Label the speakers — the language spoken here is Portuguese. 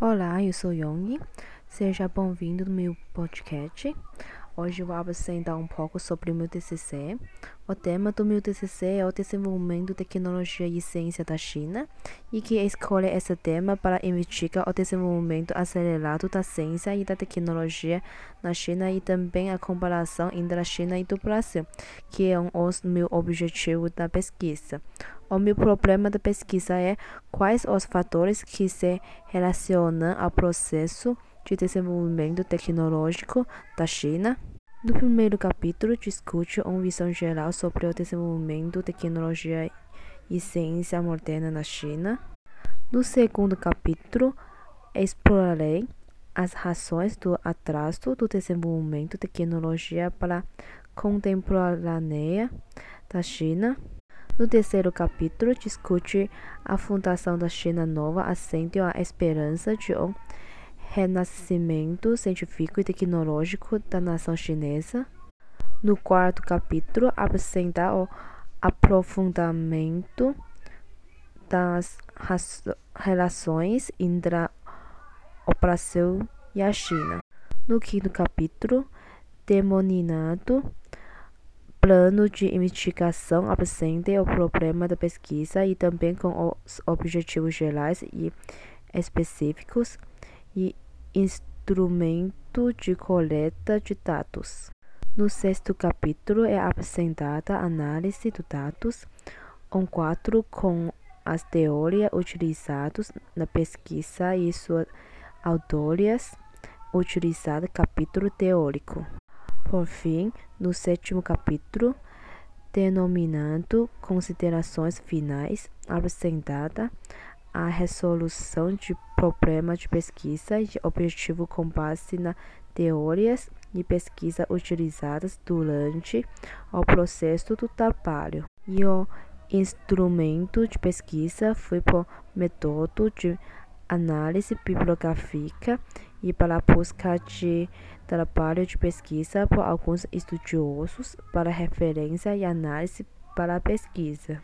Speaker 1: Olá, eu sou Yong. Seja bem-vindo no meu podcast. Hoje vou apresentar um pouco sobre o meu TCC. O tema do meu TCC é o desenvolvimento de tecnologia e ciência da China e que escolhe esse tema para investigar o desenvolvimento acelerado da ciência e da tecnologia na China e também a comparação entre a China e do Brasil, que é um dos meus objetivos da pesquisa. O meu problema da pesquisa é quais os fatores que se relacionam ao processo de desenvolvimento tecnológico da China. No primeiro capítulo, discute uma visão geral sobre o desenvolvimento de tecnologia e ciência moderna na China. No segundo capítulo, explorarei as razões do atraso do desenvolvimento de tecnologia para contemporânea da China. No terceiro capítulo, discute a fundação da China Nova, acende a esperança de um renascimento científico e tecnológico da nação chinesa. No quarto capítulo, apresenta o aprofundamento das relações entre o Brasil e a China. No quinto capítulo, denominado Plano de investigação, apresenta o problema da pesquisa e também com os objetivos gerais e específicos e instrumento de coleta de dados. No sexto capítulo é apresentada a análise dos dados, um quadro com as teorias utilizadas na pesquisa e suas autorias, utilizado capítulo teórico. Por fim, no sétimo capítulo, denominado Considerações Finais, apresentada a resolução de problemas de pesquisa e objetivo com base nas teorias de pesquisa utilizadas durante o processo do trabalho. E o instrumento de pesquisa foi por método de análise bibliográfica e para busca de trabalho de pesquisa por alguns estudiosos para referência e análise para a pesquisa.